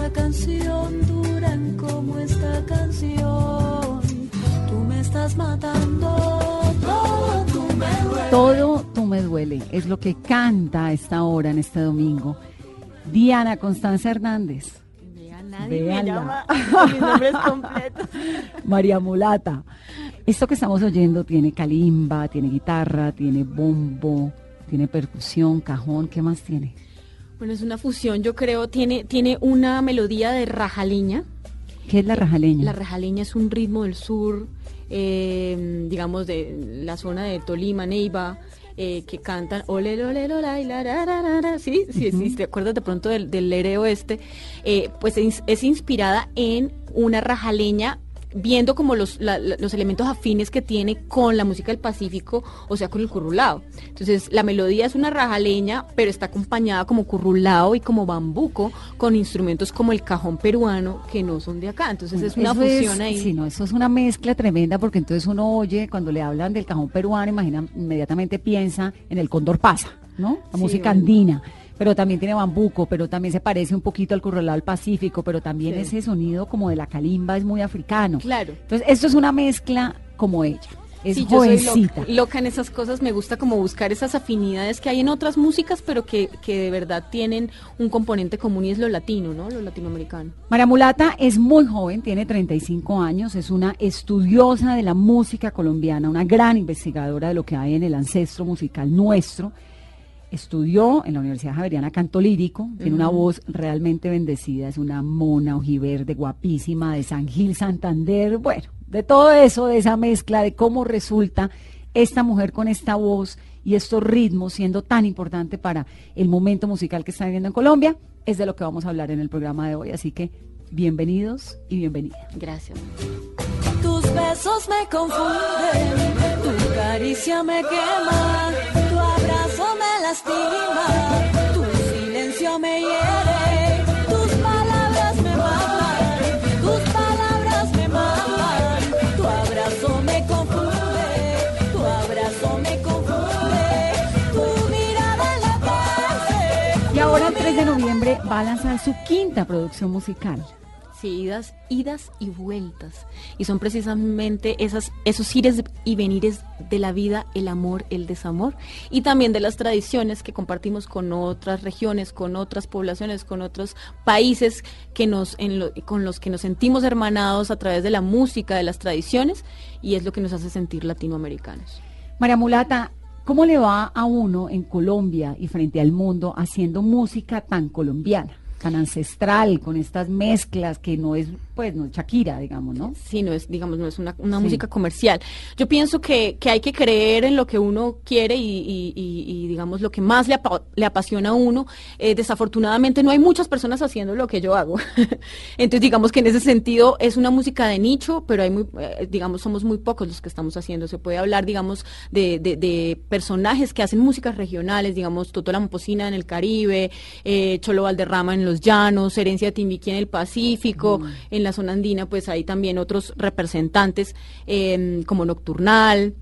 Esta canción, duran como esta canción. Tú me estás matando, todo tú me duele. Todo tú me duele, es lo que canta a esta hora en este domingo. Diana Constanza Hernández, Vea, nadie me Véanla. llama con mis nombres completos. María Mulata. Esto que estamos oyendo tiene calimba, tiene guitarra, tiene bombo, tiene percusión, cajón, ¿qué más tiene? Bueno, es una fusión, yo creo, tiene, tiene una melodía de rajaliña. ¿Qué es la rajaleña? La rajaleña es un ritmo del sur, eh, digamos, de la zona de Tolima, Neiva, eh, que cantan ole, ole, ole, la, sí, sí, sí, te acuerdas de pronto del, del lereo este, Eh, pues es, es inspirada en una rajaleña viendo como los, la- los elementos afines que tiene con la música del Pacífico, o sea, con el currulao. Entonces, la melodía es una rajaleña, pero está acompañada como currulao y como bambuco con instrumentos como el cajón peruano que no son de acá. Entonces, es una Eso fusión ahí. Sí, no, eso es una mezcla tremenda porque entonces uno oye, cuando le hablan del cajón peruano, imagina, inmediatamente piensa en el cóndor pasa, ¿no? La Sí, música bueno. andina. Pero también tiene bambuco, pero también se parece un poquito al currulao del Pacífico, pero también Sí. ese sonido como de la calimba es muy africano. Claro. Entonces, esto es una mezcla como ella. Es Sí, yo soy jovencita. loca, loca en esas cosas, me gusta como buscar esas afinidades que hay en otras músicas, pero que, que de verdad tienen un componente común y es lo latino, ¿no? Lo latinoamericano. María Mulata es muy joven, tiene 35 años, es una estudiosa de la música colombiana, una gran investigadora de lo que hay en el ancestro musical nuestro. Estudió en la Universidad Javeriana canto lírico, tiene una voz realmente bendecida, es una mona ojiverde guapísima de San Gil Santander, bueno, de todo eso, de esa mezcla, de cómo resulta esta mujer con esta voz y estos ritmos siendo tan importante para el momento musical que está viviendo en Colombia, es de lo que vamos a hablar en el programa de hoy. Así que bienvenidos y bienvenida. Gracias. Tus besos me confunden, tu caricia me quema, lastima, tu silencio me hiere, tus palabras me matan, tus palabras me matan, tu abrazo me confunde, tu abrazo me confunde, tu mirada enloquece. Y ahora el 3 de noviembre va a lanzar su quinta producción musical. Idas, idas y vueltas. Y son precisamente esas, esos ires y venires de la vida, el amor, el desamor. Y también de las tradiciones que compartimos con otras regiones, con otras poblaciones, con otros países que nos, en lo- con los que nos sentimos hermanados a través de la música, de las tradiciones. Y es lo que nos hace sentir latinoamericanos. María Mulata, ¿cómo le va a uno en Colombia y frente al mundo haciendo música tan colombiana, tan ancestral, con estas mezclas que no es, pues, no Shakira, digamos, ¿no? Sí, no es, digamos, no es una, una Sí. música comercial. Yo pienso que, que hay que creer en lo que uno quiere y, y- y- y, digamos, lo que más le, apa- le apasiona a uno. Eh, desafortunadamente no hay muchas personas haciendo lo que yo hago. Entonces, digamos que en ese sentido es una música de nicho, pero hay muy, eh, digamos, somos muy pocos los que estamos haciendo. Se puede hablar, digamos, de, de- de personajes que hacen músicas regionales, digamos, Toto La Momposina en el Caribe, eh, Cholo Valderrama en los Llanos, Herencia Timbiquí en el Pacífico, en la zona andina, pues hay también otros representantes eh, como Nocturnal,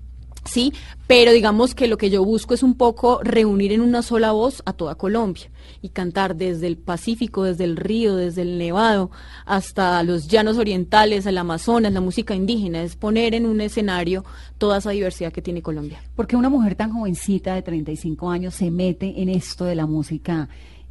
sí, pero digamos que lo que yo busco es un poco reunir en una sola voz a toda Colombia y cantar desde el Pacífico, desde el río, desde el Nevado, hasta los llanos orientales, el Amazonas, la música indígena, es poner en un escenario toda esa diversidad que tiene Colombia. Porque una mujer tan jovencita de 35 años se mete en esto de la música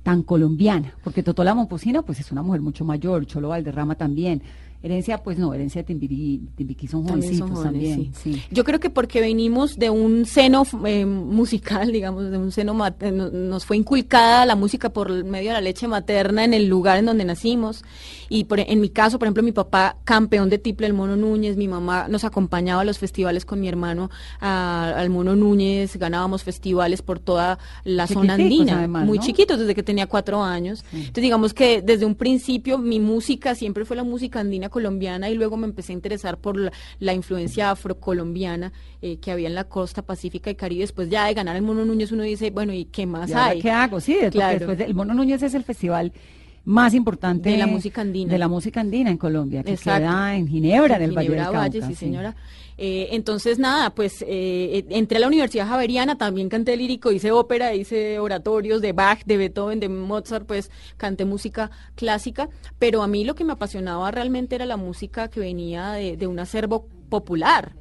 tan colombiana, porque Totó la Momposina pues es una mujer mucho mayor, Cholo Valderrama también, Herencia, pues no, herencia de Timbiquí, Timbiquí son También jovencitos son jóvenes, también. sí. sí. Yo creo que porque venimos de un seno eh, musical, digamos, de un seno eh, no- nos fue inculcada la música por medio de la leche materna en el lugar en donde nacimos. Y por, en mi caso, por ejemplo, mi papá, campeón de tiple el Mono Núñez, mi mamá nos acompañaba a los festivales con mi hermano a- al Mono Núñez, ganábamos festivales por toda la zona andina, además, muy ¿no? chiquitos, desde que tenía cuatro años. Entonces, digamos que desde un principio mi música siempre fue la música andina colombiana y luego me empecé a interesar por la, la influencia afrocolombiana eh, que había en la costa pacífica y Caribe. Después ya de ganar el Mono Núñez uno dice, bueno, ¿y qué más ¿Y ahora hay? ¿Qué hago? Sí, Claro. después de- el Mono Núñez es el festival más importante De la música andina. de la música andina en Colombia, que Exacto. queda en Ginebra, en el Valle del Cauca. Valle, sí, sí. señora. Eh, entonces, nada, pues eh, entré a la Universidad Javeriana, también canté lírico, hice ópera, hice oratorios de Bach, de Beethoven, de Mozart, pues canté música clásica, pero a mí lo que me apasionaba realmente era la música que venía de, de un acervo popular.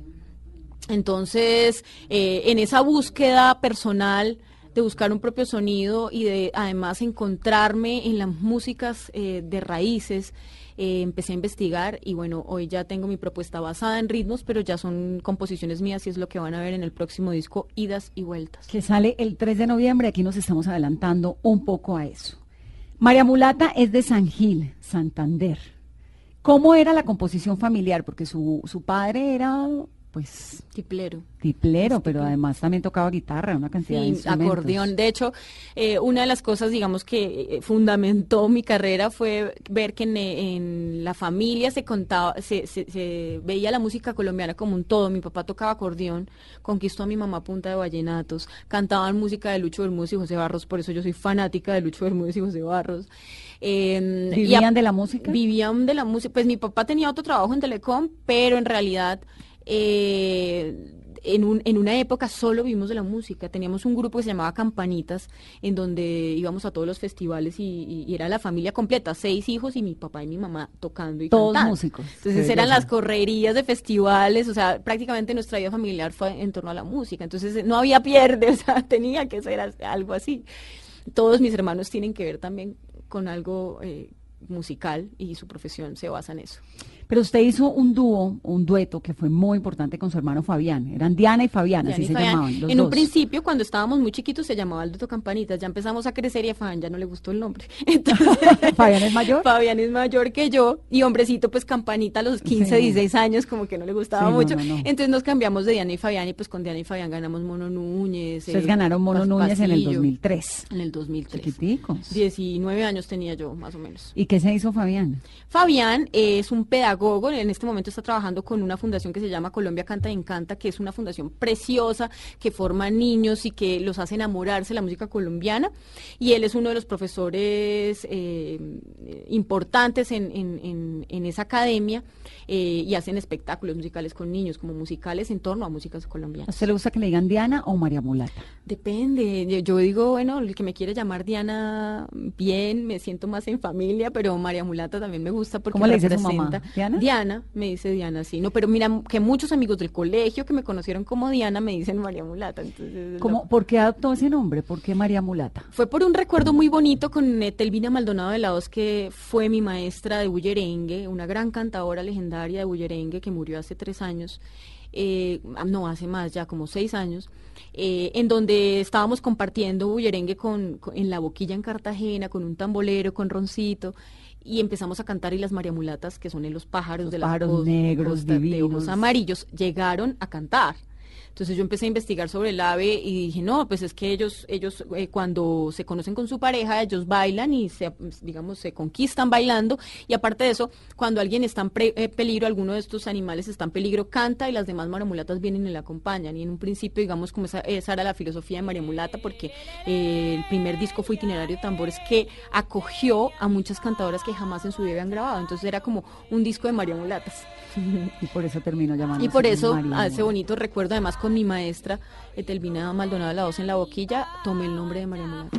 Entonces, eh, en esa búsqueda personal de buscar un propio sonido y de además encontrarme en las músicas eh, de raíces, eh, empecé a investigar y bueno, hoy ya tengo mi propuesta basada en ritmos, pero ya son composiciones mías y es lo que van a ver en el próximo disco, Idas y Vueltas. que sale el 3 de noviembre. Aquí nos estamos adelantando un poco a eso. María Mulata es de San Gil, Santander. ¿Cómo era la composición familiar? Porque su, su padre era, pues, Tiplero. tiplero, pero además también tocaba guitarra, una cantidad de Sí, instrumentos. acordeón. De hecho, eh, una de las cosas, digamos, que eh, fundamentó mi carrera fue ver que en, en la familia se contaba, se, se- se veía la música colombiana como un todo. Mi papá tocaba acordeón, conquistó a mi mamá punta de vallenatos, cantaban música de Lucho Bermúdez y José Barros, por eso yo soy fanática de Lucho Bermúdez y José Barros. Eh, y ¿Vivían a- de la música? Vivían de la música. Pues mi papá tenía otro trabajo en Telecom, pero en realidad eh, en, un- en una época solo vivimos de la música. Teníamos un grupo que se llamaba Campanitas, en donde íbamos a todos los festivales y, y- y era la familia completa, seis hijos y mi papá y mi mamá tocando y Todos cantando. músicos. Entonces eran las correrías de festivales, o sea, prácticamente nuestra vida familiar fue en torno a la música. Entonces no había pierde, o sea, tenía que ser algo así. Todos mis hermanos tienen que ver también con algo eh, musical y su profesión se basa en eso. Pero usted hizo un dúo, un dueto que fue muy importante con su hermano Fabián. Eran Diana y Fabián, así y se Fabián. llamaban los en un principio, cuando estábamos muy chiquitos, se llamaba el Dueto Campanitas. Ya empezamos a crecer y a Fabián ya no le gustó el nombre. Entonces, ¿Fabián es mayor? Fabián es mayor que yo y hombrecito, pues Campanita a los 15, Sí. 16 años, como que no le gustaba Sí, mucho. no, no. Entonces nos cambiamos de Diana y Fabián y pues con Diana y Fabián ganamos Mono Núñez. Ustedes eh, ganaron Mono Pas- Núñez en el Pasillo. 2003. En el 2003. Chiquiticos. 19 años tenía yo, más o menos. ¿Y qué se hizo Fabián? Fabián es un pedagogo, en este momento está trabajando con una fundación que se llama Colombia Canta y Encanta, que es una fundación preciosa que forma niños y que los hace enamorarse de la música colombiana. Y él es uno de los profesores eh, importantes en, en- en- en esa academia eh, y hacen espectáculos musicales con niños, como musicales en torno a músicas ¿A colombianas. usted le gusta que le digan Diana o María Mulata? Depende, yo, digo, bueno, el que me quiere llamar Diana, bien, me siento más en familia, pero María Mulata también me gusta porque ¿Cómo le dice su representa. mamá? ¿Diana? Diana, me dice Diana, sí, no, pero mira, que muchos amigos del colegio que me conocieron como Diana me dicen María Mulata, entonces... es ¿Cómo, lo- ¿Por qué adoptó ese nombre? ¿Por qué María Mulata? Fue por un recuerdo muy bonito con Telvina Maldonado de la Hoz, que fue mi maestra de bullerengue, una gran cantadora legendaria de bullerengue que murió hace tres años, eh, no, hace más, ya como seis años, eh, en donde estábamos compartiendo bullerengue con, con- en la boquilla en Cartagena, con un tambolero, con roncito. Y empezamos a cantar y las mariamulatas, que son en los pájaros Los de las pájaros negros, costas de divinos. ojos amarillos, llegaron a cantar. Entonces yo empecé a investigar sobre el ave y dije, no, pues es que ellos, ellos eh, cuando se conocen con su pareja, ellos bailan y se, digamos, se conquistan bailando. Y aparte de eso, cuando alguien está en pre- eh, peligro, alguno de estos animales está en peligro, canta y las demás mariamulatas vienen y le acompañan. Y en un principio, digamos, como esa, esa era la filosofía de Mariamulata, porque eh, el primer disco fue Itinerario de Tambores, que acogió a muchas cantadoras que jamás en su vida habían grabado. Entonces era como un disco de Mariamulatas. Y por eso terminó llamando. Y por eso, a ese bonito recuerdo, además con mi maestra Etelvina Maldonado la voz en la boquilla, tomé el nombre de María Mulata.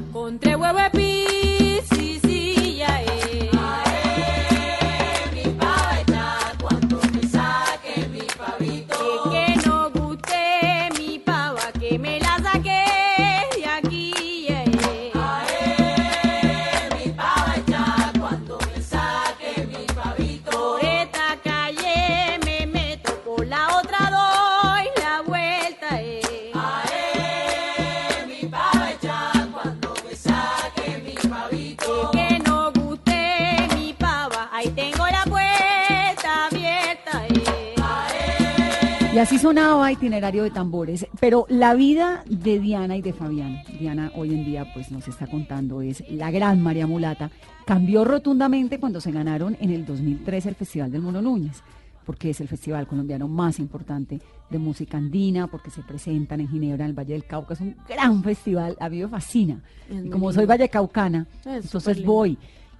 Y así sonaba itinerario de tambores. Pero la vida de Diana y de Fabián, Diana hoy en día pues nos está contando, es la gran María Mulata, cambió rotundamente cuando se ganaron en el 2003 el Festival del Mono Núñez, porque es el festival colombiano más importante de música andina, porque se presentan en Ginebra, en el Valle del Cauca, es un gran festival, a mí me fascina. Y como soy vallecaucana, Es entonces voy.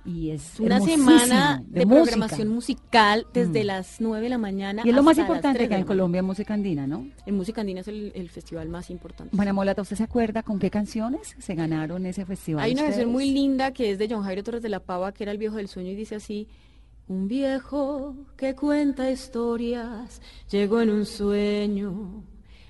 Y es Una semana de, programación musical desde Mm. las 9 de la mañana. Y es lo más importante 3 que hay en. Colombia, música andina, ¿no? En Música Andina es el, el festival más importante. María Molata, ¿usted se acuerda con qué canciones se ganaron ese festival? Hay una canción ustedes? muy linda que es de John Jairo Torres de la Pava, que era el viejo del sueño, y dice así, un viejo que cuenta historias, llegó en un sueño,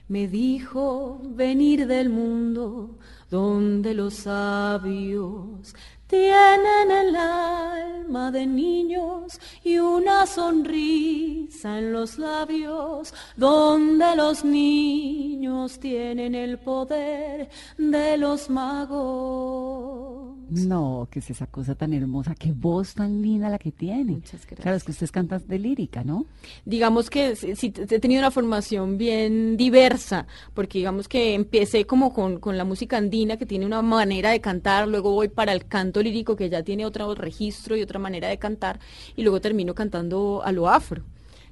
me dijo venir del mundo donde los sabios tienen el alma de niños y una sonrisa en los labios, donde los niños tienen el poder de los magos. No, que es esa cosa tan hermosa, qué voz tan linda la que tiene. Muchas gracias. Claro, es que ustedes cantan de lírica, ¿no? digamos que sí, sí, he tenido una formación bien diversa, porque digamos que empecé como con, con la música andina, que tiene una manera de cantar, luego voy para el canto lírico, que ya tiene otro registro y otra manera de cantar, y luego termino cantando a lo afro.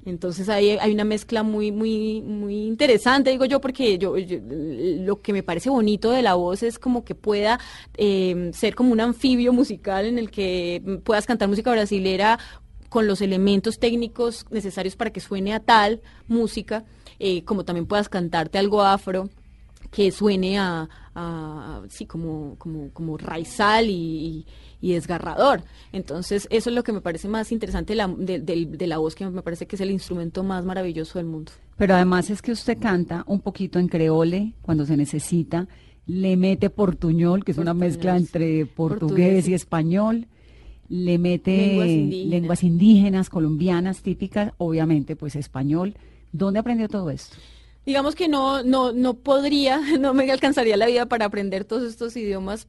Entonces ahí hay una mezcla muy, muy, muy interesante, digo yo, porque yo, lo que me parece bonito de la voz es como que pueda eh, ser como un anfibio musical en el que puedas cantar música brasilera con los elementos técnicos necesarios para que suene a tal música, eh, como también puedas cantarte algo afro que suene a, a- sí, como, como, como raizal y, desgarrador. Entonces, eso es lo que me parece más interesante de la, de, del- de la voz, que me parece que es el instrumento más maravilloso del mundo. Pero además es que usted canta un poquito en creole cuando se necesita, le mete portuñol, que es una mezcla entre portugués Portugués, y español, le mete Lenguas indígenas. lenguas indígenas, colombianas, típicas, obviamente pues español. ¿Dónde aprendió todo esto? Digamos que no, no, no podría, no me alcanzaría la vida para aprender todos estos idiomas,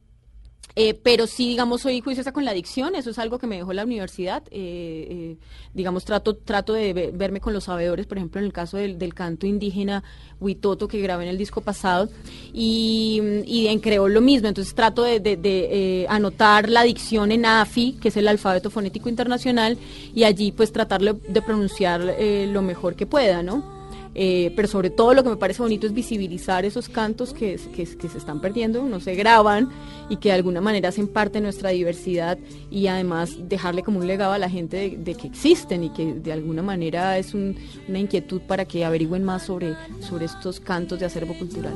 eh, pero sí, digamos, soy juiciosa con la dicción, eso es algo que me dejó la universidad. eh, eh, digamos, trato, trato de ve- verme con los sabedores, por ejemplo, en el caso del, del canto indígena Huitoto que grabé en el disco pasado, y, y en lo mismo, entonces trato de, de- eh, anotar la dicción en AFI, que es el alfabeto fonético internacional, y allí pues tratarlo de pronunciar lo mejor que pueda, ¿no? Eh, pero sobre todo lo que me parece bonito es visibilizar esos cantos que, que, se están perdiendo, no se graban y que de alguna manera hacen parte de nuestra diversidad y además dejarle como un legado a la gente de, que existen y que de alguna manera es un- una inquietud para que averigüen más sobre, sobre estos cantos de acervo cultural.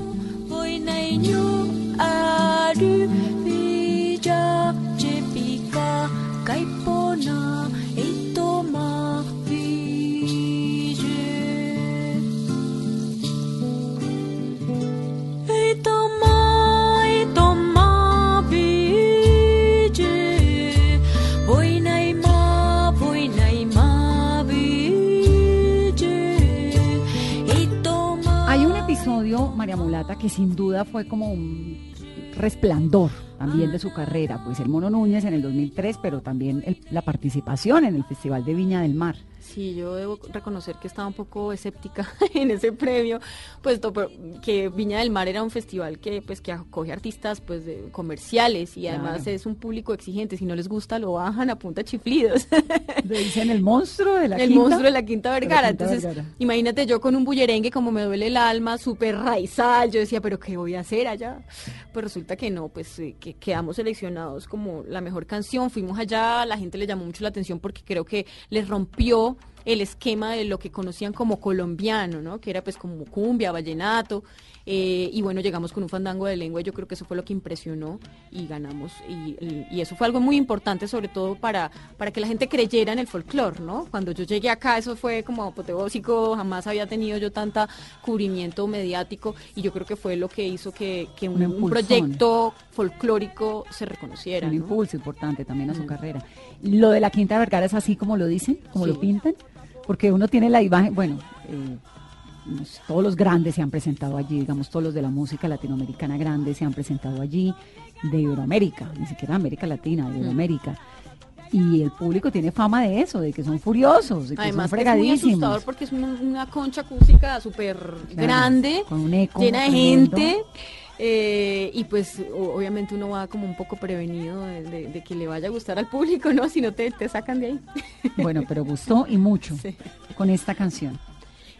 Duda fue como un resplandor también de su carrera, pues el Mono Núñez en el 2003, pero también el- la participación en el Festival de Viña del Mar. Sí, yo debo reconocer que estaba un poco escéptica en ese premio, puesto que Viña del Mar era un festival que pues que acoge artistas pues de- comerciales y además Claro. es un público exigente, si no les gusta lo bajan a punta chiflidos. Le dicen el monstruo de la el quinta. monstruo de la Quinta la Vergara. Quinta Entonces, Vergara. imagínate yo con un bullerengue como me duele el alma, súper raizal. Yo decía, pero ¿qué voy a hacer allá? Pues resulta que no, pues eh, que quedamos seleccionados como la mejor canción. Fuimos allá, la gente le llamó mucho la atención porque creo que les rompió el esquema de lo que conocían como colombiano, ¿no? Que era pues como cumbia, vallenato. eh, y bueno, llegamos con un fandango de lengua y yo creo que eso fue lo que impresionó y ganamos. Y, y- y eso fue algo muy importante, sobre todo para, para que la gente creyera en el folclore, ¿no? Cuando yo llegué acá, eso fue como apoteósico, jamás había tenido yo tanta cubrimiento mediático y yo creo que fue lo que hizo que, que un, Un un impulsón. proyecto folclórico se reconociera. Un ¿no? impulso importante también a su Mm. carrera. Lo de la Quinta Vergara es así como lo dicen, como lo pintan, porque uno tiene la imagen, bueno, eh, los- todos los grandes se han presentado allí, digamos, todos los de la música latinoamericana grande se han presentado allí, de Iberoamérica, ni siquiera América Latina, de Iberoamérica. y el público tiene fama de eso, de que son furiosos, de que Además, son que es muy fregadísimos. asustador porque es un- una concha acústica súper grande, con un eco llena de tremendo. Eh, y pues obviamente uno va como un poco prevenido de, de- de que le vaya a gustar al público, ¿no? Si no te, te sacan de ahí. Bueno, pero gustó y mucho Sí. con esta canción.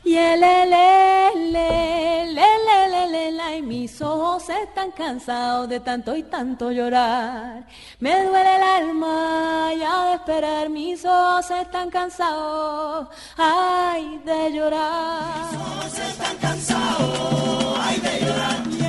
Y el le, le, le, le, le, la, y mis ojos están cansados de tanto y tanto llorar. Me duele el alma ya de esperar, mis ojos están cansados, ay, de llorar. Mis ojos están cansados, ay, de llorar.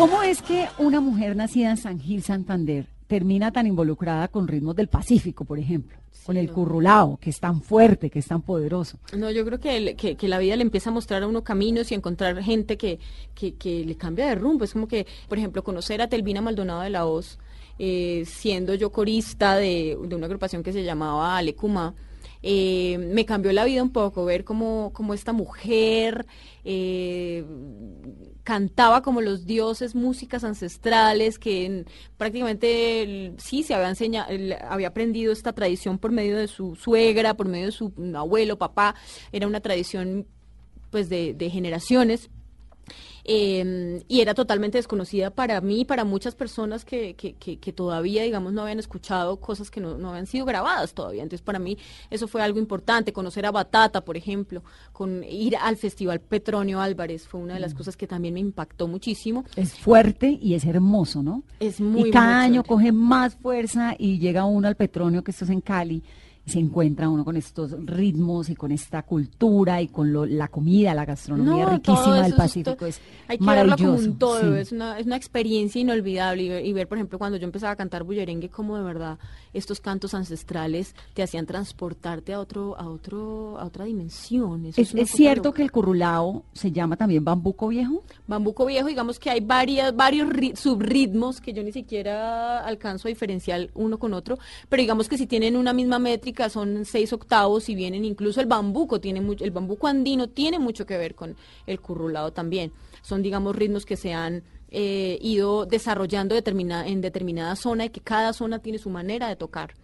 ¿Cómo es que una mujer nacida en San Gil, Santander, termina tan involucrada con ritmos del Pacífico, por ejemplo? con el no. currulao, que es tan fuerte, que es tan poderoso. No, yo creo que, el- que, que la vida le empieza a mostrar a uno caminos y encontrar gente que, que, que le cambia de rumbo. Es como que, por ejemplo, conocer a Telvina Maldonado de la Voz, eh, siendo yo corista de, de una agrupación que se llamaba Alecuma, eh, me cambió la vida un poco, ver cómo, cómo esta mujer eh, cantaba como los dioses, músicas ancestrales, que en- prácticamente sí se había enseñado, había aprendido esta tradición por medio de su suegra, por medio de su abuelo, papá, era una tradición pues de generaciones. Eh, y era totalmente desconocida para mí y para muchas personas que, que, que- que todavía, digamos, no habían escuchado cosas que no, no habían sido grabadas todavía. Entonces, para mí eso fue algo importante. Conocer a Batata, por ejemplo, con ir al Festival Petronio Álvarez fue una de las cosas que también me impactó muchísimo. Es fuerte y es hermoso, ¿no? Es muy y cada muy año coge más fuerza y llega uno al Petronio, que esto es en Cali, se encuentra uno con estos ritmos y con esta cultura y con lo- la comida, la gastronomía No, riquísima del Pacífico. Es hay que verlo como maravilloso. un todo, sí. es, una, es una experiencia inolvidable y ver, y ver, por ejemplo, cuando yo empezaba a cantar bullerengue, cómo de verdad estos cantos ancestrales te hacían transportarte a otro, a otro, a otra dimensión. Eso ¿Es, cierto loca. que el currulao se llama también bambuco viejo? Bambuco viejo, digamos que hay varias, varios ri- subritmos que yo ni siquiera alcanzo a diferenciar uno con otro, pero digamos que si tienen una misma métrica son seis octavos y vienen incluso el bambuco, tiene mucho, el bambuco andino tiene mucho que ver con el currulado también. Son, digamos, ritmos que se han eh, ido desarrollando determina- en determinada zona y que cada zona tiene su manera de tocar.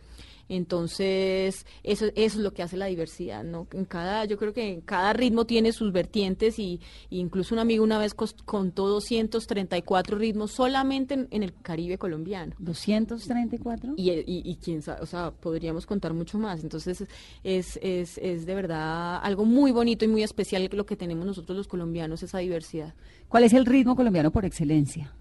Entonces, eso, eso es lo que hace la diversidad, ¿no? En cada, yo creo que en cada ritmo tiene sus vertientes y, y incluso un amigo una vez contó 234 ritmos solamente en, en el Caribe colombiano. 234. Y, y, y quién sabe, o sea, podríamos contar mucho más. Entonces, es, es, es de verdad algo muy bonito y muy especial lo que tenemos nosotros los colombianos, esa diversidad. ¿Cuál es el ritmo colombiano por excelencia?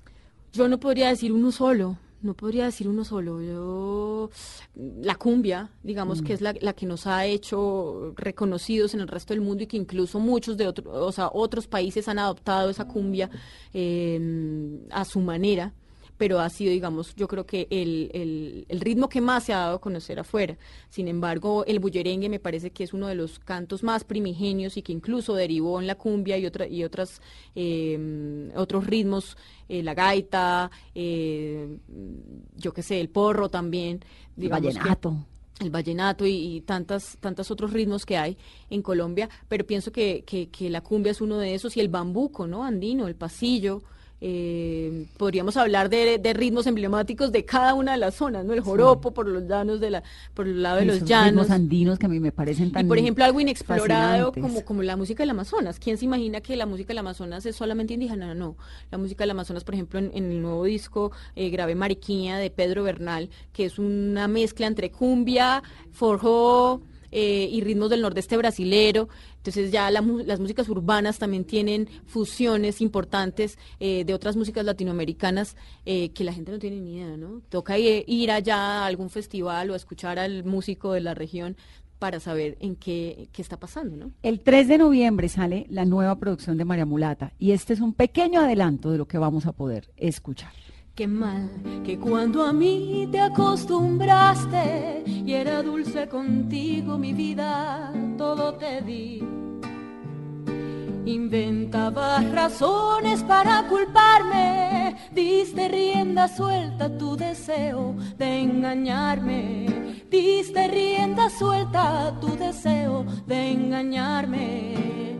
Yo no podría decir uno solo, no podría decir uno solo. Yo, la cumbia, digamos que es la, la que nos ha hecho reconocidos en el resto del mundo y que incluso muchos de otros, o sea, otros países han adoptado esa cumbia eh, a su manera. Pero ha sido, digamos, yo creo que el, el, el ritmo que más se ha dado a conocer afuera. Sin embargo, el bullerengue me parece que es uno de los cantos más primigenios y que incluso derivó en la cumbia y, otra, y otras, eh, otros ritmos, eh, la gaita, eh, yo qué sé, el porro también. El que- vallenato. el vallenato y, y tantas tantos otros ritmos que hay en Colombia, pero pienso que, que, que la cumbia es uno de esos y el bambuco, ¿no? Andino, el pasillo. Eh, podríamos hablar de, de ritmos emblemáticos de cada una de las zonas, ¿no? El joropo por los llanos de la, por el lado de los llanos. ritmos andinos que a mí me parecen tan Y por ejemplo, algo inexplorado fascinantes. como, como la música del Amazonas. ¿Quién se imagina que la música del Amazonas es solamente indígena? No. La música del Amazonas, por ejemplo, en, en el nuevo disco eh, grabé Mariquiña de Pedro Bernal, que es una mezcla entre cumbia, forró eh, y ritmos del nordeste brasilero. Entonces ya la las músicas urbanas también tienen fusiones importantes eh, de otras músicas latinoamericanas eh, que la gente no tiene ni idea, ¿no? Toca i- ir allá a algún festival o a escuchar al músico de la región para saber en qué, qué está pasando, ¿no? El 3 de noviembre sale la nueva producción de María Mulata y este es un pequeño adelanto de lo que vamos a poder escuchar. Qué mal. que cuando a mí te acostumbraste y era dulce contigo mi vida, todo te di. Inventabas razones para culparme, diste rienda suelta tu deseo de engañarme, diste rienda suelta tu deseo de engañarme.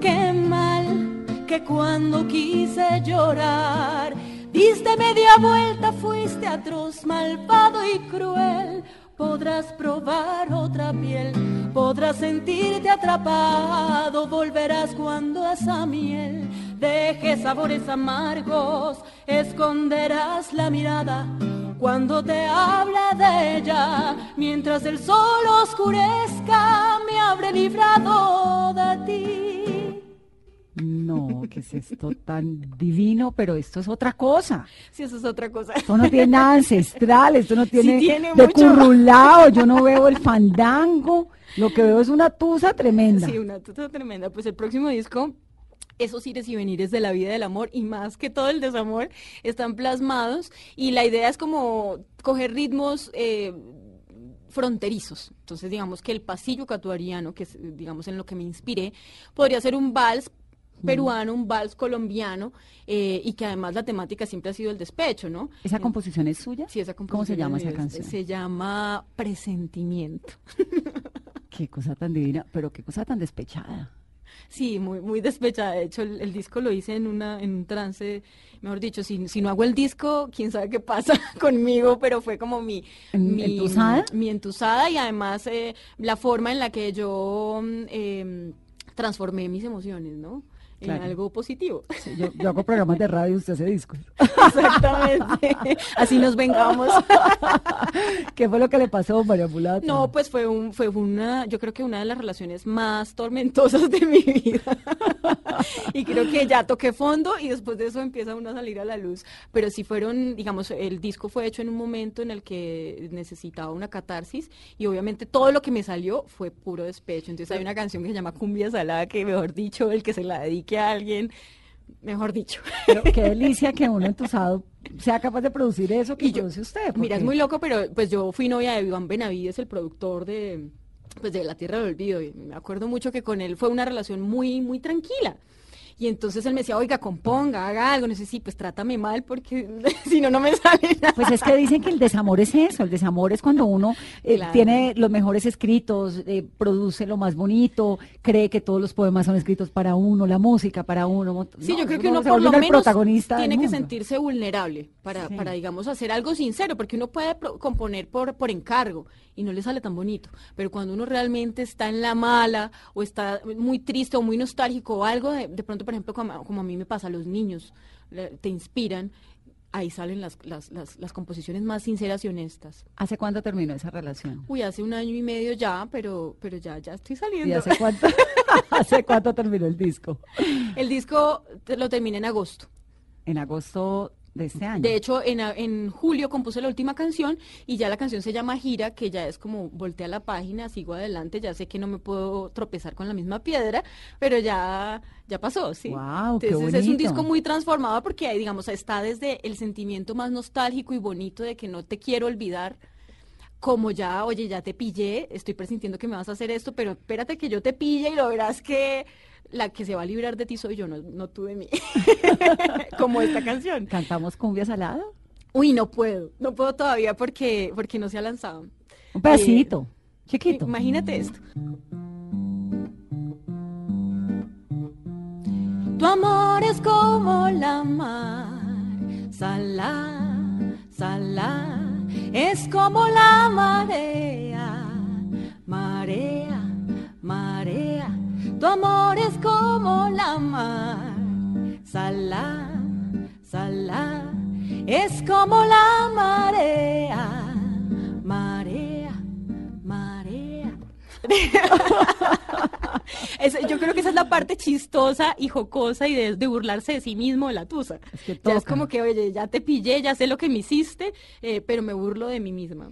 Qué mal que cuando quise llorar, diste media vuelta, fuiste atroz, malvado y cruel podrás probar otra piel, podrás sentirte atrapado, volverás cuando esa miel deje sabores amargos, esconderás la mirada cuando te habla de ella, mientras el sol oscurezca, me habré librado de ti. No, que es esto tan divino, pero esto es otra cosa. Sí, eso es otra cosa. Esto no tiene nada ancestral, esto no tiene, tiene de mucho. currulao, yo no veo el fandango, lo que veo es una tusa tremenda. Sí, una tuta tremenda. Pues el próximo disco, esos ires y venires de la vida del amor y más que todo el desamor están plasmados y la idea es como coger ritmos eh, fronterizos. Entonces, digamos que el pasillo catuariano, que es, digamos, en lo que me inspiré, podría ser un vals peruano, un vals colombiano, eh, y que además la temática siempre ha sido el despecho, ¿no? ¿Esa composición es suya? Sí, esa ¿Cómo se composición llama es esa canción? Se llama Presentimiento. Qué cosa tan divina, pero qué cosa tan despechada. Sí, muy, muy despechada. De hecho, el, el disco lo hice en una, en un trance, mejor dicho, si, si no hago el disco, quién sabe qué pasa conmigo, pero fue como mi, ¿En- mi entusada? mi entusada y además eh, la forma en la que yo mm, eh, transformé mis emociones, ¿no? En algo positivo. Sí, yo, yo hago programas de radio y usted hace discos. Exactamente. Así nos vengamos. ¿Qué fue lo que le pasó, María Mulata? No, pues fue un, fue una, yo creo que una de las relaciones más tormentosas de mi vida. y creo que ya toqué fondo y después de eso empieza uno a salir a la luz. Pero sí fueron, digamos, el disco fue hecho en un momento en el que necesitaba una catarsis y obviamente todo lo que me salió fue puro despecho. Entonces hay una canción que se llama Cumbia Salada que, mejor dicho, el que se la dedique a alguien, mejor dicho. Pero qué delicia que uno entusado sea capaz de producir eso que Y yo- produce usted. Mira, es muy loco, pero pues yo fui novia de Iván Benavides, el productor de pues de La Tierra del Olvido. Y me acuerdo mucho que con él fue una relación muy, muy tranquila. Y entonces él me decía, oiga, componga, haga algo. No sé si, pues trátame mal porque si no, no me sale nada. Pues es que dicen que el desamor es eso, el desamor es cuando uno eh, Claro. tiene los mejores escritos, eh, produce lo más bonito, cree que todos los poemas son escritos para uno, la música para uno. Sí, No, yo creo que uno se por lo menos protagonista tiene que sentirse vulnerable para, Sí. para, digamos, hacer algo sincero, porque uno puede pro- componer por, por encargo y no le sale tan bonito. Pero cuando uno realmente está en la mala o está muy triste o muy nostálgico o algo, de, de pronto, por ejemplo, como, como a mí me pasa, los niños le- te inspiran, ahí salen las, las, las, las composiciones más sinceras y honestas. ¿Hace cuándo terminó esa relación? Uy, hace un año y medio ya, pero, pero ya, ya estoy ¿Y saliendo. hace cuánto, hace cuánto terminó el disco? El disco te- lo terminé en agosto. En agosto de este año. De hecho, en, en julio compuse la última canción y ya la canción se llama Gira, que ya es como voltea la página, sigo adelante, ya sé que no me puedo tropezar con la misma piedra, pero ya, ya pasó, sí. Qué Entonces es un disco muy transformado porque, ahí, digamos, está desde el sentimiento más nostálgico y bonito de que no te quiero olvidar, como ya, oye, ya te pillé, estoy presintiendo que me vas a hacer esto, pero espérate que yo te pille y lo verás que la que se va a librar de ti soy yo, no, no tú de mí. como esta canción. ¿Cantamos cumbia salada? Uy, no puedo, no puedo todavía porque, porque no se ha lanzado. Un pedacito, chiquito. Imagínate esto. Tu amor es como la mar, salá, salá, es como la marea, marea, marea. Tu amor es como la mar, salá, salá, es como la marea, marea, marea. Yo creo que esa es la parte chistosa y jocosa y de, de burlarse de sí mismo de la tusa. Es que ya es como que, oye, ya te pillé, ya sé lo que me hiciste, eh, pero me burlo de mí misma.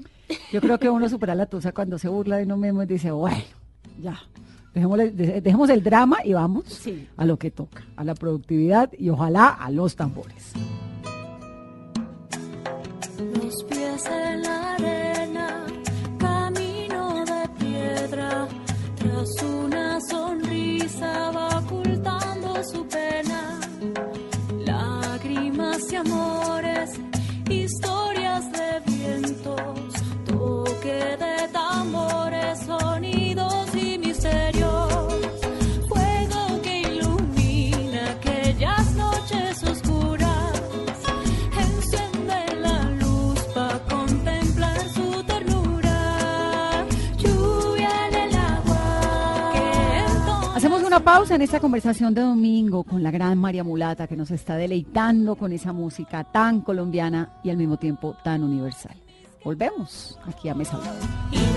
Yo creo que uno supera la tusa cuando se burla de uno mismo y dice, bueno, ya, dejemos el drama y vamos sí. a lo que toca, a la productividad y ojalá a los tambores. Los pies en la arena, camino de piedra, tras una sonrisa va ocultando su pena, lágrimas y amores, historias de vientos, toque de una pausa en esta conversación de domingo con la gran María Mulata que nos está deleitando con esa música tan colombiana y al mismo tiempo tan universal. Volvemos aquí a Mesa Blue.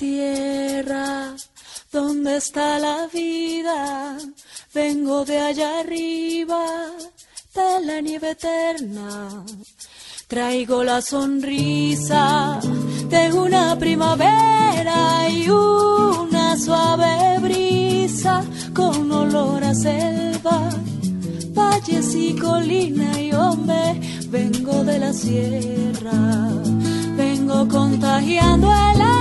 Tierra donde está la vida. Vengo de allá arriba de la nieve eterna. Traigo la sonrisa de una primavera y una suave brisa con olor a selva valles y colina y hombre, vengo de la sierra, vengo contagiando el alma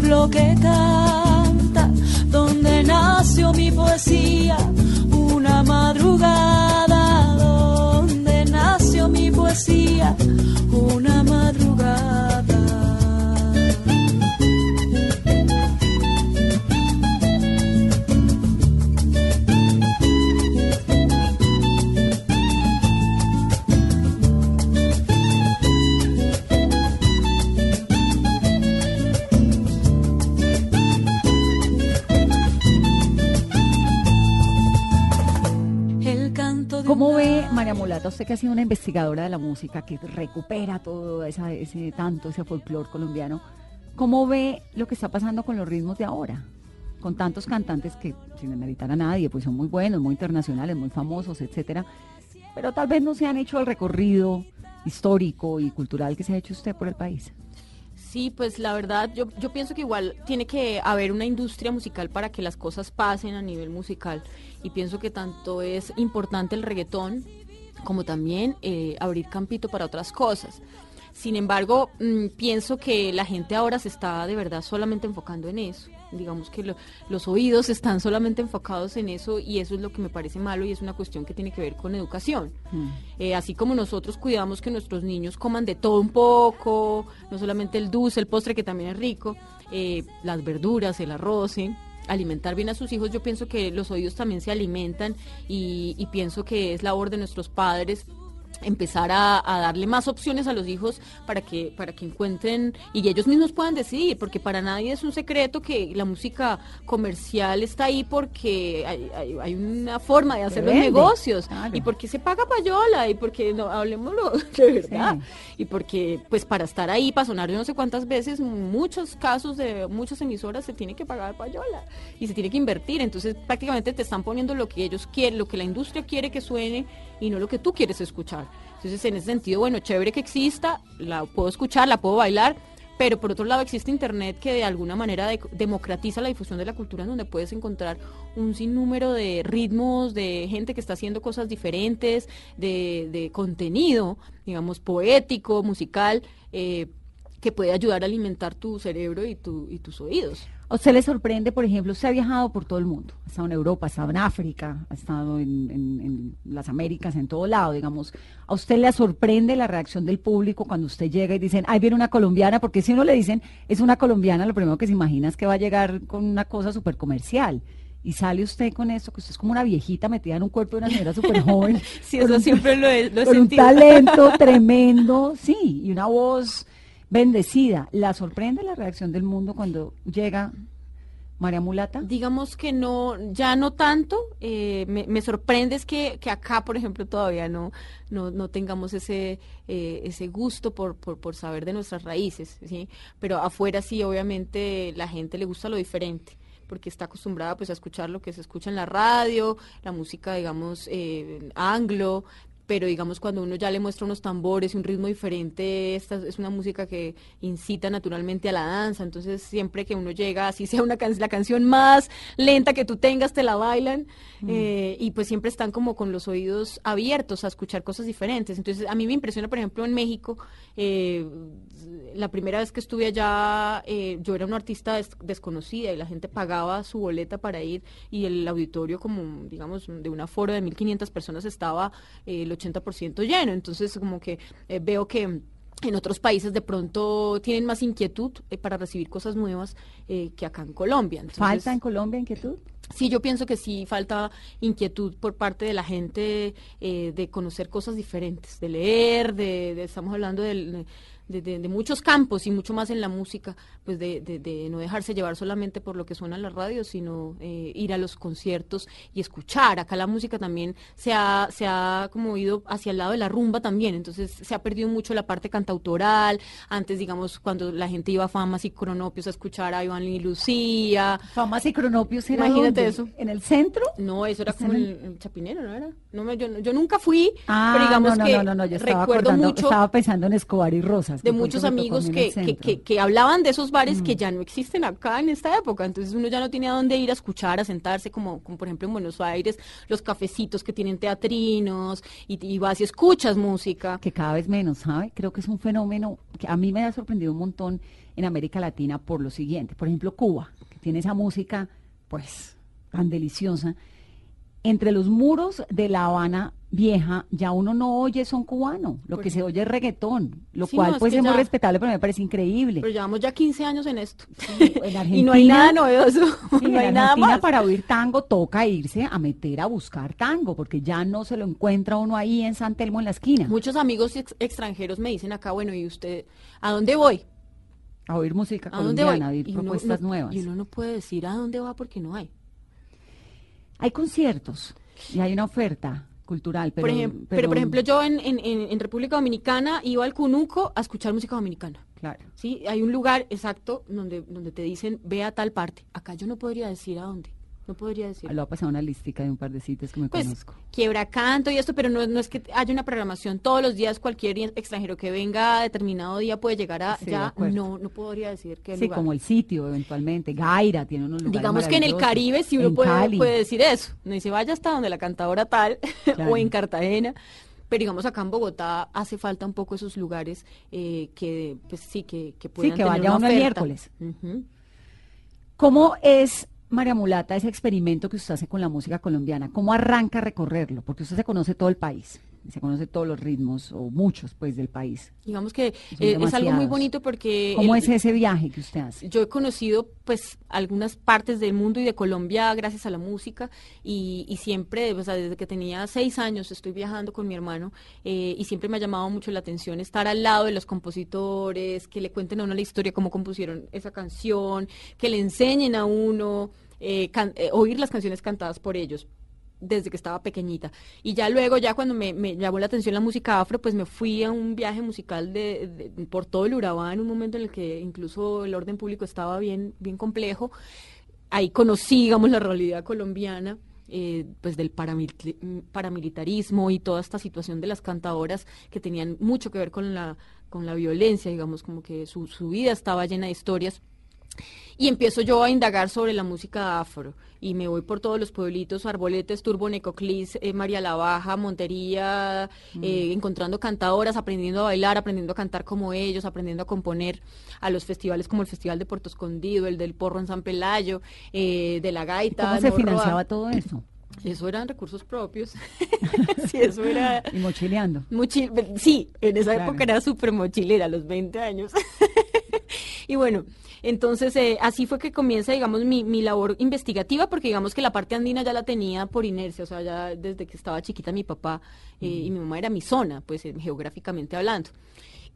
pueblo que canta, donde nació mi poesía, una madrugada, donde nació mi poesía, ¿Cómo ve María Mulata, usted que ha sido una investigadora de la música, que recupera todo ese tanto, ese folclore colombiano, cómo ve lo que está pasando con los ritmos de ahora? Con tantos cantantes que, sin demeritar a nadie, pues son muy buenos, muy internacionales, muy famosos, etcétera, pero tal vez no se han hecho el recorrido histórico y cultural que se ha hecho usted por el país. Sí, pues la verdad, yo, yo pienso que igual tiene que haber una industria musical para que las cosas pasen a nivel musical. Y pienso que tanto es importante el reggaetón como también eh, abrir campito para otras cosas. Sin embargo, mm, pienso que la gente ahora se está de verdad solamente enfocando en eso. Digamos que lo- los oídos están solamente enfocados en eso y eso es lo que me parece malo y es una cuestión que tiene que ver con educación. Eh, así como nosotros cuidamos que nuestros niños coman de todo un poco, no solamente el dulce, el postre que también es rico, eh, las verduras, el arroz, ¿sí? alimentar bien a sus hijos, yo pienso que los oídos también se alimentan y, y pienso que es labor de nuestros padres empezar a, a darle más opciones a los hijos para que para que encuentren y ellos mismos puedan decidir porque para nadie es un secreto que la música comercial está ahí porque hay, hay- hay una forma de hacer los negocios. claro. y porque se paga payola y porque no hablemoslo de verdad. Y porque pues para estar ahí para sonar yo no sé cuántas veces muchos casos de muchas emisoras se tiene que pagar payola y se tiene que invertir. Entonces prácticamente te están poniendo lo que ellos quieren lo que la industria quiere que suene y no lo que tú quieres escuchar entonces en ese sentido bueno chévere que exista la puedo escuchar la puedo bailar pero por otro lado existe internet que de alguna manera de- democratiza la difusión de la cultura donde puedes encontrar un sinnúmero de ritmos, de gente que está haciendo cosas diferentes, de, contenido, digamos, poético, musical, eh, que puede ayudar a alimentar tu cerebro y tus oídos. ¿A usted le sorprende, por ejemplo, usted ha viajado por todo el mundo? Ha estado en Europa, ha estado en África, ha estado en, en- en las Américas, en todo lado, digamos. ¿A usted le sorprende la reacción del público cuando usted llega y dicen, ahí viene una colombiana? Porque si uno le dicen, es una colombiana, lo primero que se imagina es que va a llegar con una cosa súper comercial. Y sale usted con eso, que usted es como una viejita metida en un cuerpo de una señora súper joven. Sí, eso un- siempre lo he, lo he con sentido. un talento tremendo, sí, y una voz bendecida. ¿La sorprende la reacción del mundo cuando llega María Mulata? Digamos que no, ya no tanto. Eh, me, sorprende es que, que, acá, por ejemplo, todavía no, no, no tengamos ese, eh, ese gusto por, por, por, saber de nuestras raíces, ¿sí? Pero afuera sí, obviamente, la gente le gusta lo diferente porque está acostumbrada pues a escuchar lo que se escucha en la radio, la música digamos eh, anglo, pero digamos cuando uno ya le muestra unos tambores y un ritmo diferente, esta es una música que incita naturalmente a la danza, entonces siempre que uno llega, así sea una can la canción más lenta que tú tengas, te la bailan, mm. eh, y pues siempre están como con los oídos abiertos a escuchar cosas diferentes. Entonces a mí me impresiona, por ejemplo, en México, eh, la primera vez que estuve allá, eh, yo era una artista des desconocida y la gente pagaba su boleta para ir y el auditorio como, digamos, de un aforo de 1.500 personas estaba eh, 80% lleno. Entonces, como que eh, veo que en otros países de pronto tienen más inquietud eh, para recibir cosas nuevas eh, que acá en Colombia. ¿Falta en Colombia inquietud? Sí, yo pienso que sí falta inquietud por parte de la gente de conocer cosas diferentes, de leer, de estamos hablando del de, muchos campos y mucho más en la música, pues de, no dejarse llevar solamente por lo que suena en la radio, sino eh, ir a los conciertos y escuchar. Acá la música también se ha, se ha como ido hacia el lado de la rumba también, entonces se ha perdido mucho la parte cantautoral. Antes, digamos, cuando la gente iba a Famas y Cronopios a escuchar a Iván y Lucía. Famas y Cronopios era Imagínate eso. ¿En el centro? No, eso era como el, Chapinero, ¿no era? No, yo, yo nunca fui, ah, pero digamos no, que no, no, yo estaba recuerdo mucho. Estaba pensando en Escobar y Rosas de muchos amigos que, que, que, hablaban de esos bares que mm. ya no existen acá en esta época. Entonces uno ya no tiene a dónde ir a escuchar, a sentarse, como, como por ejemplo en Buenos Aires, los cafecitos que tienen teatrinos y, y vas y escuchas música. Que cada vez menos, ¿sabe? Creo que es un fenómeno que a mí me ha sorprendido un montón en América Latina por lo siguiente. Por ejemplo, Cuba, que tiene esa música, pues, tan deliciosa. Entre los muros de La Habana vieja, ya uno no oye son cubano, lo que se oye es reggaetón, lo cual pues es, muy respetable, pero me parece increíble. Pero llevamos ya 15 años en esto. y no hay nada novedoso. no hay nada más. para oír tango toca irse a meter a buscar tango, porque ya no se lo encuentra uno ahí en San Telmo en la esquina. Muchos amigos extranjeros me dicen acá, bueno, ¿y usted a dónde voy? A oír música colombiana, a oír propuestas nuevas. Y uno no puede decir a dónde va porque no hay. Hay conciertos y hay una oferta cultural. Pero, por ejemplo, pero, por ejemplo yo en, en, en, República Dominicana iba al Cunuco a escuchar música dominicana. Claro. Sí, hay un lugar exacto donde, donde te dicen ve a tal parte. Acá yo no podría decir a dónde. No podría decir. Lo ha pasado una listica de un par de sitios que me pues, conozco. Quiebra canto y esto, pero no, no es que haya una programación todos los días. Cualquier extranjero que venga a determinado día puede llegar a. ya no, no podría decir que. Sí, como el sitio eventualmente. Gaira tiene unos lugares. Digamos que en el Caribe sí uno puede, puede, decir eso. No dice vaya hasta donde la cantadora tal o en Cartagena pero digamos acá en Bogotá hace falta un poco esos lugares eh, que pues sí que, que puedan sí, que vaya uno el miércoles ¿Cómo es María Mulata, ese experimento que usted hace con la música colombiana, ¿cómo arranca a recorrerlo? Porque usted se conoce todo el país, se conoce todos los ritmos, o muchos, pues, del país. Digamos que eh, es algo muy bonito porque... ¿Cómo es ese viaje que usted hace? Yo he conocido, pues, algunas partes del mundo y de Colombia gracias a la música, y, siempre, o sea, desde que tenía seis años estoy viajando con mi hermano, eh, y siempre me ha llamado mucho la atención estar al lado de los compositores, que le cuenten a uno la historia, cómo compusieron esa canción, que le enseñen a uno eh, eh, oír las canciones cantadas por ellos desde que estaba pequeñita. Y ya luego, ya cuando me, llamó la atención la música afro, pues me fui a un viaje musical de, por todo el Urabá en un momento en el que incluso el orden público estaba bien, bien complejo. Ahí conocí, digamos, la realidad colombiana. Eh, pues del paramilitarismo y toda esta situación de las cantadoras que tenían mucho que ver con la, con la violencia, digamos, como que su, su vida estaba llena de historias y empiezo yo a indagar sobre la música afro y me voy por todos los pueblitos, Arboletes, Turbo, Necoclis, eh, María la Baja, Montería, mm. eh, encontrando cantadoras, aprendiendo a bailar, aprendiendo a cantar como ellos, aprendiendo a componer a los festivales como el Festival de Puerto Escondido, el del Porro en San Pelayo, eh, de la Gaita. ¿Cómo se financiaba todo eso? Eso eran recursos propios. sí, eso era. Y mochileando. sí, en esa época era súper mochilera, a los 20 años. y bueno, entonces, eh, así fue que comienza, digamos, mi, mi labor investigativa, porque digamos que la parte andina ya la tenía por inercia, o sea, ya desde que estaba chiquita mi papá eh, y mi mamá era mi zona, pues eh, geográficamente hablando.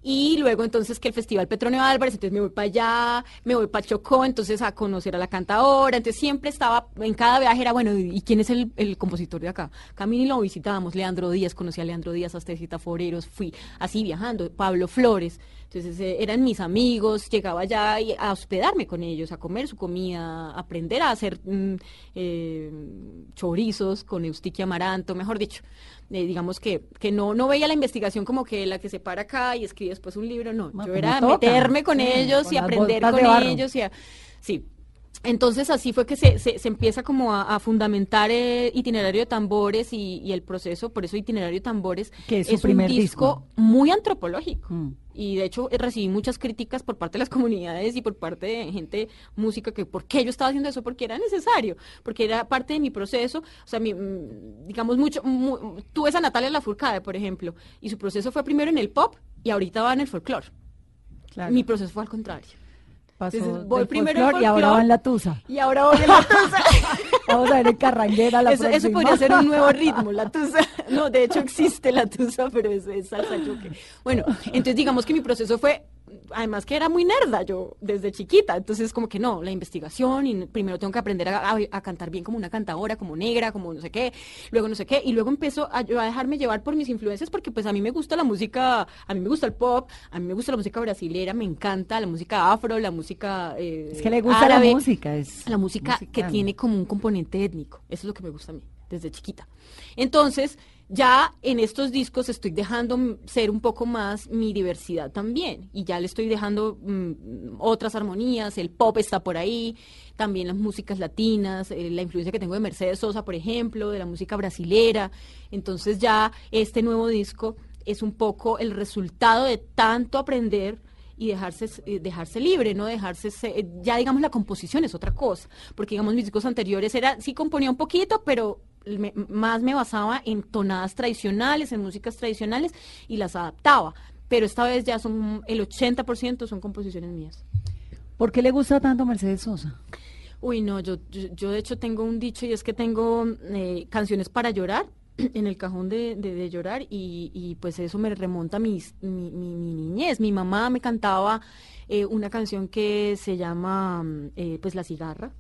Y luego entonces que el Festival Petronio Álvarez, entonces me voy para allá, me voy para Chocó, entonces a conocer a la cantadora, entonces siempre estaba, en cada viaje era, bueno, ¿y quién es el, el compositor de acá? Camino y lo visitábamos, Leandro Díaz, conocí a Leandro Díaz, hasta Foreros, fui así viajando, Pablo Flores, entonces eh, eran mis amigos, llegaba allá a hospedarme con ellos, a comer su comida, a aprender a hacer mm, eh, chorizos con Eustiquia Amaranto, mejor dicho. Eh, digamos que, que no, no veía la investigación como que la que se para acá y escribe después un libro, no, yo era meterme con ellos y aprender con ellos y sí. Entonces así fue que se, se, empieza como a, fundamentar el itinerario de tambores y, el proceso, por eso itinerario de tambores que es, un disco, muy antropológico. Mm. Y de hecho eh, recibí muchas críticas por parte de las comunidades y por parte de gente música que por qué yo estaba haciendo eso porque era necesario porque era parte de mi proceso. O sea mi, mm, digamos mucho tuve esa Natalia Lafourcade por ejemplo y su proceso fue primero en el pop y ahorita va en el folclore. Mi proceso fue al contrario Pasó voy primero y ahora va en la tusa. Y ahora voy en la tusa. Vamos a ver en carranguera la eso, eso podría ser un nuevo ritmo, la tusa. No, de hecho existe la tusa, pero es, es salsa yuque. Bueno, entonces digamos que mi proceso fue además que era muy nerda yo desde chiquita, entonces como que no, la investigación y primero tengo que aprender a, cantar bien como una cantadora, como negra, como no sé qué, luego no sé qué, y luego empiezo a, a, dejarme llevar por mis influencias porque pues a mí me gusta la música, a mí me gusta el pop, a mí me gusta la música brasilera, me encanta la música afro, la música... Eh, es que le gusta la música, es... La música que tiene como un componente étnico, eso es lo que me gusta a mí desde chiquita. Entonces, ya en estos discos estoy dejando ser un poco más mi diversidad también y ya le estoy dejando mm, otras armonías, el pop está por ahí, también las músicas latinas, eh, la influencia que tengo de Mercedes Sosa, por ejemplo, de la música brasilera. Entonces ya este nuevo disco es un poco el resultado de tanto aprender y dejarse eh, dejarse libre, no dejarse ya digamos la composición es otra cosa, porque digamos mis discos anteriores era sí componía un poquito, pero más me basaba en tonadas tradicionales, en músicas tradicionales y las adaptaba. Pero esta vez ya son el 80% son composiciones mías. ¿Por qué le gusta tanto Mercedes Sosa? Uy, no, yo, yo, de hecho tengo un dicho y es que tengo eh, canciones para llorar en el cajón de, de, llorar y, y, pues eso me remonta a mi, mi, niñez. Mi mamá me cantaba eh, una canción que se llama eh, pues La cigarra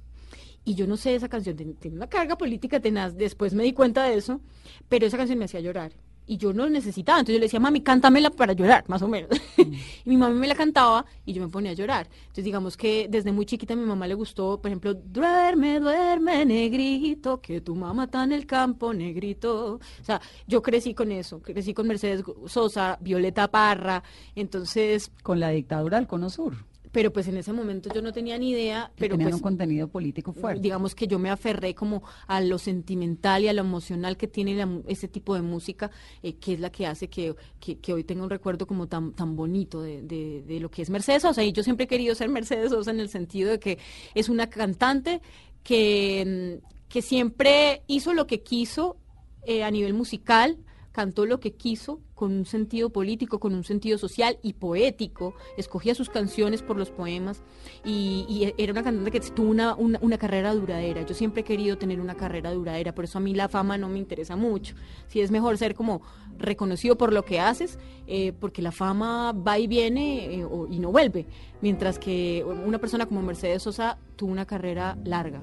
y yo no sé, esa canción tiene una carga política tenaz, después me di cuenta de eso, pero esa canción me hacía llorar. Y yo no necesitaba, entonces yo le decía, mami, cántamela para llorar, más o menos. Y mi mamá me la cantaba y yo me ponía a llorar. Entonces digamos que desde muy chiquita a mi mamá le gustó, por ejemplo, duerme, duerme, negrito, que tu mamá está en el campo, negrito. O sea, yo crecí con eso, crecí con Mercedes Sosa, Violeta Parra, entonces... Con la dictadura del Cono Sur pero pues en ese momento yo no tenía ni idea, pero pues un contenido político fuerte. Digamos que yo me aferré como a lo sentimental y a lo emocional que tiene ese tipo de música, eh, que es la que hace que, que, hoy tenga un recuerdo como tan, tan bonito de, de, lo que es Mercedes Sosa. Y yo siempre he querido ser Mercedes Sosa en el sentido de que es una cantante que, que siempre hizo lo que quiso eh, a nivel musical, cantó lo que quiso con un sentido político, con un sentido social y poético, escogía sus canciones por los poemas y, era una cantante que tuvo una, una, carrera duradera. Yo siempre he querido tener una carrera duradera, por eso a mí la fama no me interesa mucho. Si es mejor ser como reconocido por lo que haces, eh, porque la fama va y viene eh, y no vuelve, mientras que una persona como Mercedes Sosa tuvo una carrera larga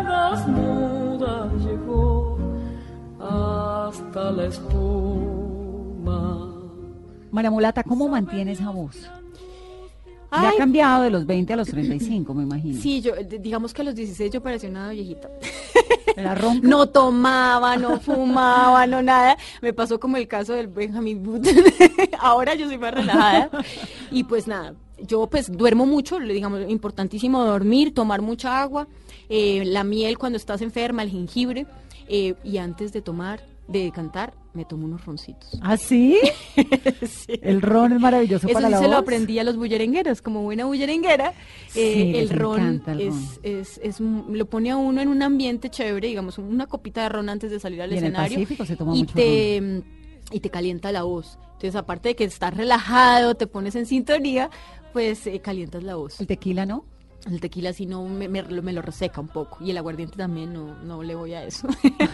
la espuma. María Mulata, ¿cómo mantiene esa voz? Ya ha cambiado de los 20 a los 35, me imagino. Sí, yo, digamos que a los 16 yo parecía una viejita. ¿Era ronca? No tomaba, no fumaba, no nada. Me pasó como el caso del Benjamin Button. Ahora yo soy más relajada. Y pues nada, yo pues duermo mucho, digamos, importantísimo dormir, tomar mucha agua, eh, la miel cuando estás enferma, el jengibre. Eh, y antes de tomar de cantar, me tomo unos roncitos. ¿Ah, sí? Sí. El ron es maravilloso Eso para sí la se lo aprendí a los bullerengueros, como buena bullerenguera. Sí, eh, el les ron, el es, ron. es- es un- lo pone a uno en un ambiente chévere, digamos, una copita de ron antes de salir al Y en el escenario. Pacífico se toma y mucho te, y te calienta la voz. Entonces, aparte de que estás relajado, te pones en sintonía, pues eh, calientas la voz. El tequila, ¿no? El tequila sí no me, me- me lo reseca un poco y el aguardiente también no, no le voy a eso.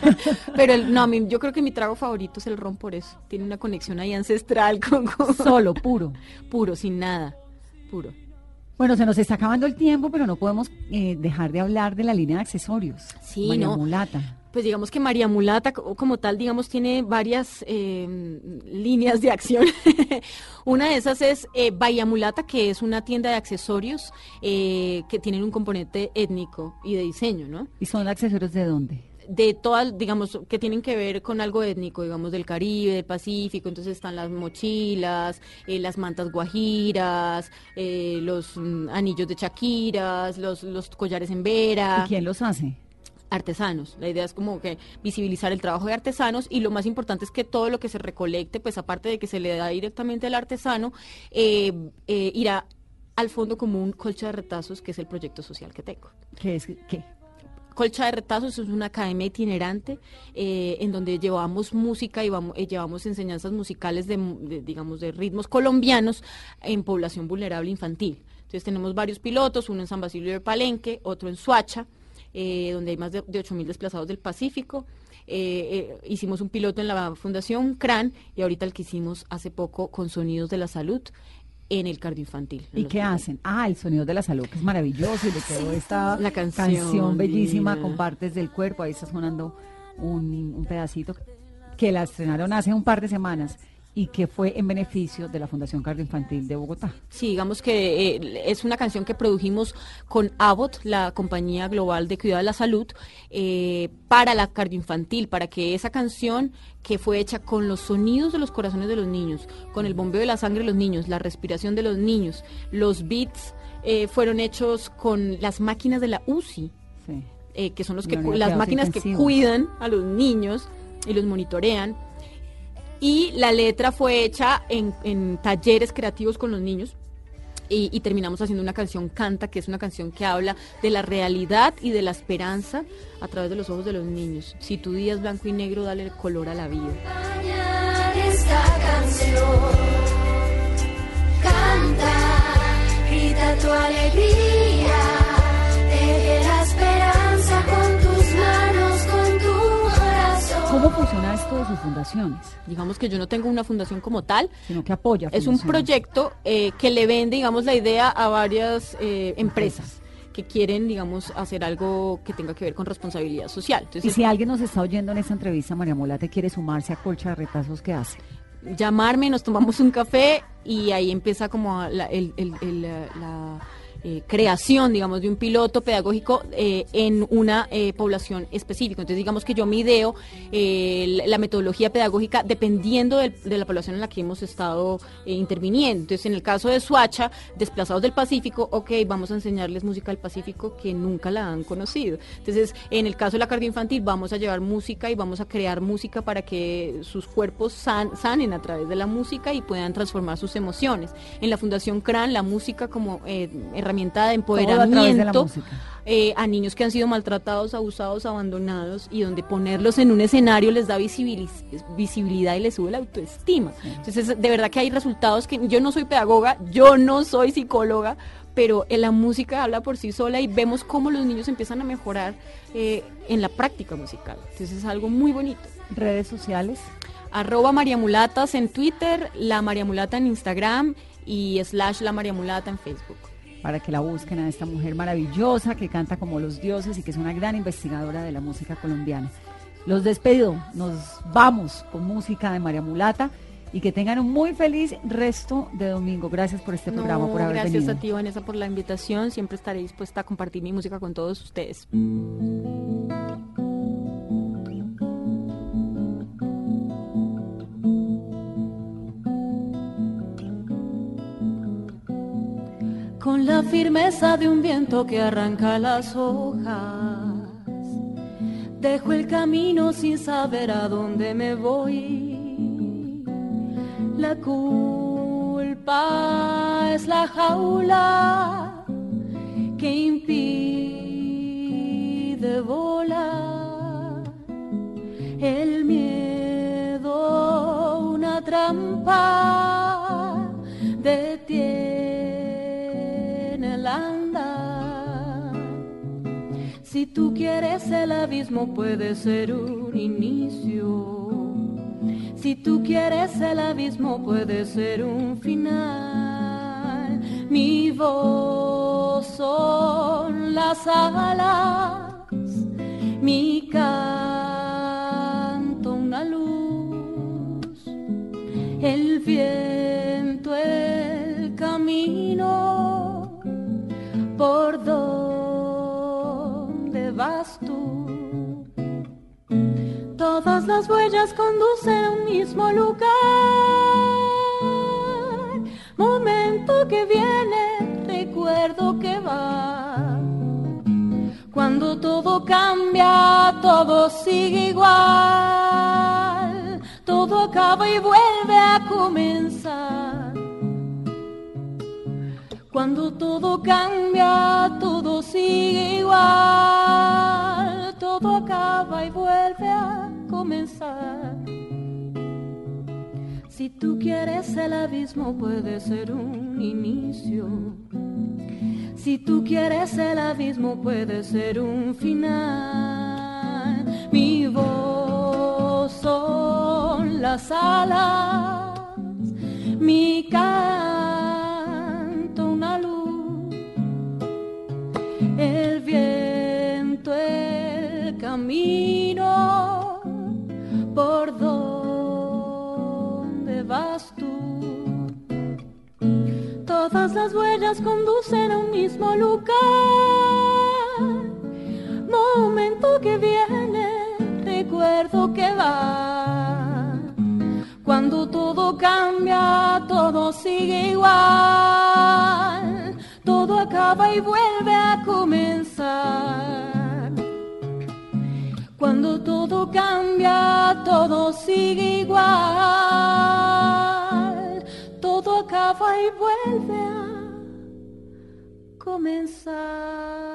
Pero el, no, a mí, yo creo que mi trago favorito es el ron por eso. Tiene una conexión ahí ancestral con, con- Solo, puro. puro, sin nada, puro. Bueno, se nos está acabando el tiempo, pero no podemos eh, dejar de hablar de la línea de accesorios. Sí, María no. Mulata. Pues digamos que María Mulata co- como tal, digamos, tiene varias eh, líneas de acción. una de esas es eh, Bahía Mulata, que es una tienda de accesorios eh, que tienen un componente étnico y de diseño, ¿no? ¿Y son accesorios de dónde? de todas, digamos, que tienen que ver con algo étnico, digamos, del Caribe, del Pacífico, entonces están las mochilas, eh, las mantas guajiras, eh, los mm, anillos de chaquiras, los, los collares en vera ¿Y quién los hace? Artesanos. La idea es como que visibilizar el trabajo de artesanos y lo más importante es que todo lo que se recolecte, pues aparte de que se le da directamente al artesano, eh, eh, irá al fondo como un colcha de retazos, que es el proyecto social que tengo. ¿Qué es qué? Colcha de Retazos es una academia itinerante eh, en donde llevamos música y vamos, eh, llevamos enseñanzas musicales de, de, digamos, de ritmos colombianos en población vulnerable infantil. Entonces tenemos varios pilotos, uno en San Basilio de Palenque, otro en Suacha, eh, donde hay más de, de 8.000 desplazados del Pacífico. Eh, eh, hicimos un piloto en la Fundación CRAN y ahorita el que hicimos hace poco con Sonidos de la Salud en el cardioinfantil. ¿Y qué hospitales. hacen? Ah, el sonido de la salud, que es maravilloso y le quedó esta La canción bellísima divina. con partes del cuerpo. Ahí está sonando un, un pedacito que la estrenaron hace un par de semanas y que fue en beneficio de la Fundación Cardioinfantil de Bogotá. Sí, digamos que eh, es una canción que produjimos con Abbott, la compañía global de cuidado de la salud, eh, para la cardioinfantil, para que esa canción que fue hecha con los sonidos de los corazones de los niños, con el bombeo de la sangre de los niños, la respiración de los niños, los beats eh, fueron hechos con las máquinas de la UCI, Sí. eh, que son los que las máquinas que cuidan a los niños y los monitorean. Y la letra fue hecha en, en talleres creativos con los niños. Y, terminamos haciendo una canción Canta, que es una canción que habla de la realidad y de la esperanza a través de los ojos de los niños. Si tu día es blanco y negro, dale color a la vida. esta canción. Canta, grita tu alegría, teje la esperanza con ¿Cómo funciona esto de sus fundaciones? Digamos que yo no tengo una fundación como tal, Sino que apoya. Es un proyecto eh, que le vende, digamos, la idea a varias eh, empresas que quieren, digamos, hacer algo que tenga que ver con responsabilidad social. Y si alguien nos está oyendo en esta entrevista, María Molate quiere sumarse a Colcha de Retazos, ¿qué hace? llamarme, nos tomamos un café y ahí empieza como la, el- el- el, la, eh, creación, digamos, de un piloto pedagógico eh, en una eh, población específica. Entonces, digamos que yo me ideo eh, la metodología pedagógica dependiendo del- de la población en la que hemos estado interviniendo. Entonces, en el caso de Suacha, desplazados del Pacífico, ok, vamos a enseñarles música del Pacífico que nunca la han conocido. Entonces, en el caso de la cardioinfantil, vamos a llevar música y vamos a crear música para que sus cuerpos san- sanen a través de la música y puedan transformar sus emociones. En la Fundación CRAN, la música como eh, herramienta de empoderamiento eh, a niños que han sido maltratados, abusados, abandonados y donde ponerlos en un escenario les da visibilidad y les sube la autoestima. Entonces, de verdad que hay resultados que yo no soy pedagoga, yo no soy psicóloga, pero eh, la música habla por sí sola y vemos cómo los niños empiezan a mejorar eh, en la práctica musical. Entonces es algo muy bonito. Redes sociales. Arroba Mariamulatas en Twitter, La Mariamulata en Instagram y slash La Mariamulata en Facebook. Para que la busquen a esta mujer maravillosa que canta como los dioses y que es una gran investigadora de la música colombiana. Los despido, nos vamos con música de María Mulata y que tengan un muy feliz resto de domingo. Gracias por este programa, por haber gracias venido. a ti, Vanessa, por la invitación. Siempre estaré dispuesta a compartir mi música con todos ustedes. Con la firmeza de un viento que arranca las hojas, Dejo el camino sin saber a dónde me voy. La culpa es la jaula que impide volar. El miedo, una trampa, Si tú quieres el abismo puede ser un inicio. Si tú quieres el abismo puede ser un final. Mi voz son las alas, mi canto una luz, el viento, el camino, por donde tú. Todas las huellas conducen a un mismo lugar. Momento que viene, recuerdo que va. Cuando todo cambia, todo sigue igual. Todo acaba y vuelve a comenzar. Cuando todo cambia, todo sigue igual. Si tú quieres el abismo puede ser un inicio. Si tú quieres el abismo puede ser un final. Mi voz son las alas, mi canto una luz, el viento, el camino, por donde vas tú. Todas las huellas conducen a un mismo lugar. Momento que viene, recuerdo que va. Cuando todo cambia, todo sigue igual. Todo acaba y vuelve a comenzar. Cuando todo cambia, todo sigue igual, todo acaba y vuelve a comenzar.